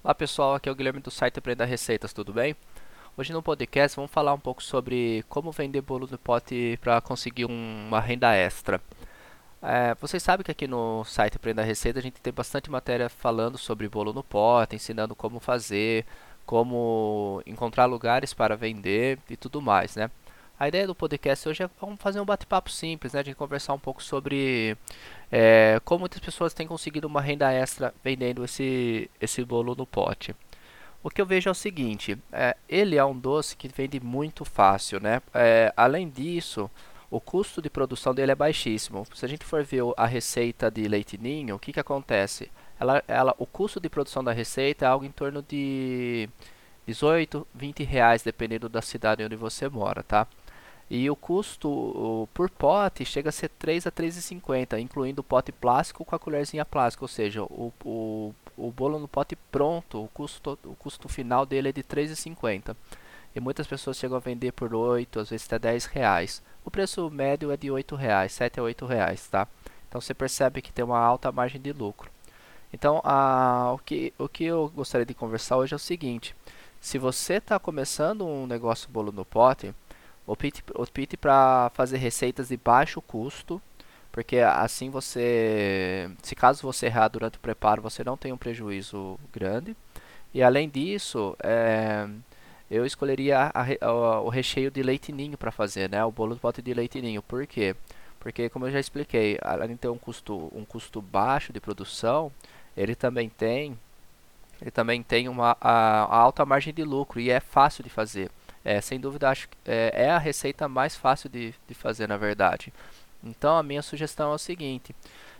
Olá pessoal, aqui é o Guilherme do site Aprenda Receitas, tudo bem? Hoje no podcast vamos falar um pouco sobre como vender bolo no pote para conseguir um, uma renda extra. É, vocês sabem que aqui no site Aprenda Receita a gente tem bastante matéria falando sobre bolo no pote, ensinando como fazer, como encontrar lugares para vender e tudo mais, né? A ideia do podcast hoje é vamos fazer um bate-papo simples, né? De conversar um pouco sobre é, como muitas pessoas têm conseguido uma renda extra vendendo esse, esse bolo no pote. O que eu vejo é o seguinte, é, ele é um doce que vende muito fácil, né? É, além disso, o custo de produção dele é baixíssimo. Se a gente for ver a receita de leite ninho, o que, que acontece? Ela, ela, o custo de produção da receita é algo em torno de 18, 20 reais, dependendo da cidade onde você mora, tá? E o custo por pote chega a ser 3 a 3,50, incluindo o pote plástico com a colherzinha plástica, ou seja, o, o, o bolo no pote pronto, o custo, o custo final dele é de 3,50. E muitas pessoas chegam a vender por 8, às vezes até 10 reais. O preço médio é de 8 reais, 7 a 8 reais, tá? Então você percebe que tem uma alta margem de lucro. Então a, o, que, o que eu gostaria de conversar hoje é o seguinte: se você está começando um negócio bolo no pote, Opte, opte para fazer receitas de baixo custo, porque assim você, se caso você errar durante o preparo, você não tem um prejuízo grande. E além disso, é, eu escolheria a, a, o recheio de leite ninho para fazer, né? O bolo de pote de leite ninho. Por quê? Porque como eu já expliquei, além de ter um custo, um custo baixo de produção, ele também tem ele também tem uma a, alta margem de lucro e é fácil de fazer. É, sem dúvida, acho que é, é, a receita mais fácil de, de fazer, na verdade. Então, a minha sugestão é o seguinte: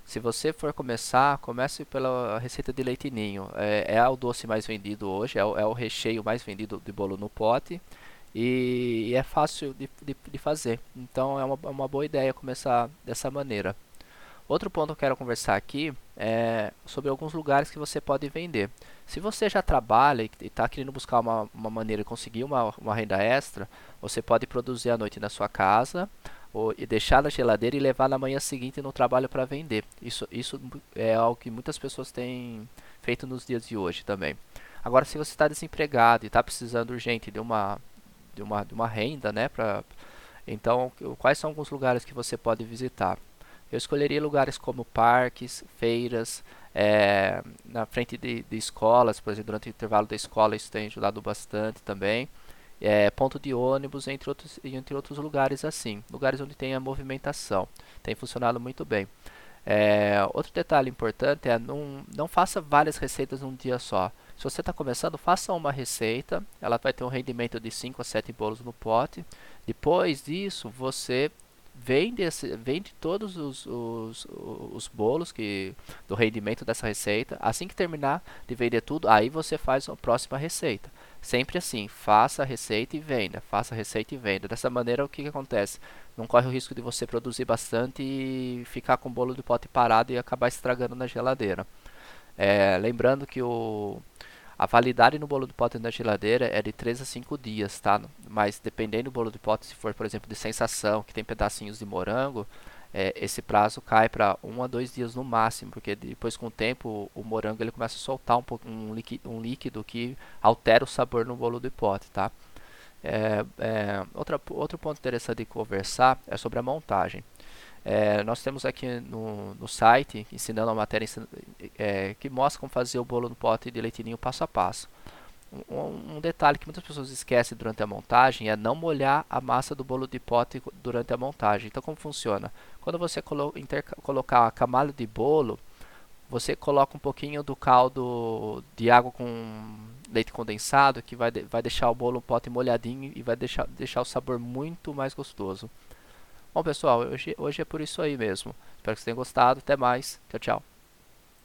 se você for começar, comece pela receita de leite ninho. É, é o doce mais vendido hoje, é o, é o, recheio mais vendido de bolo no pote e, e é fácil de, de, de, fazer. Então, é uma, é uma boa ideia começar dessa maneira. Outro ponto que eu quero conversar aqui é sobre alguns lugares que você pode vender. Se você já trabalha e está querendo buscar uma, uma maneira de conseguir uma, uma renda extra, você pode produzir à noite na sua casa ou, e deixar na geladeira e levar na manhã seguinte no trabalho para vender. Isso, isso é algo que muitas pessoas têm feito nos dias de hoje também. Agora, se você está desempregado e está precisando urgente de uma, de uma, de uma renda, né, pra, então quais são alguns lugares que você pode visitar? Eu escolheria lugares como parques, feiras, é, na frente de, de, escolas, por exemplo, durante o intervalo da escola isso tem ajudado bastante também. É, ponto de ônibus, entre outros, entre outros lugares assim, lugares onde tem a movimentação. Tem funcionado muito bem. É, outro detalhe importante é não, não faça várias receitas num dia só. Se você está começando, faça uma receita, ela vai ter um rendimento de 5 a 7 bolos no pote. Depois disso, você vende, esse, vende todos os, os, os bolos que, do rendimento dessa receita. Assim que terminar de vender tudo, aí você faz a próxima receita. Sempre assim, faça a receita e venda, faça a receita e venda. Dessa maneira, o que, que acontece? Não corre o risco de você produzir bastante e ficar com o bolo de pote parado e acabar estragando na geladeira. É, lembrando que o, a validade no bolo de pote na geladeira é de 3 a 5 dias, tá? Mas dependendo do bolo de pote, se for, por exemplo, de sensação, que tem pedacinhos de morango, é, esse prazo cai para 1 a 2 dias no máximo, porque depois com o tempo o morango ele começa a soltar um, um, líquido, um líquido que altera o sabor no bolo de pote, tá? É, é, outra, outro ponto interessante de conversar é sobre a montagem. É, nós temos aqui no, no site, ensinando a matéria é, que mostra como fazer o bolo no pote de leitinho passo a passo. Um, um, detalhe que muitas pessoas esquecem durante a montagem é não molhar a massa do bolo de pote durante a montagem. Então, como funciona? Quando você colo colocar a camada de bolo, você coloca um pouquinho do caldo de água com leite condensado, que vai, de vai deixar o bolo no pote molhadinho e vai deixar, deixar o sabor muito mais gostoso. Bom, pessoal, hoje, hoje é por isso aí mesmo. Espero que vocês tenham gostado. Até mais. Tchau, tchau.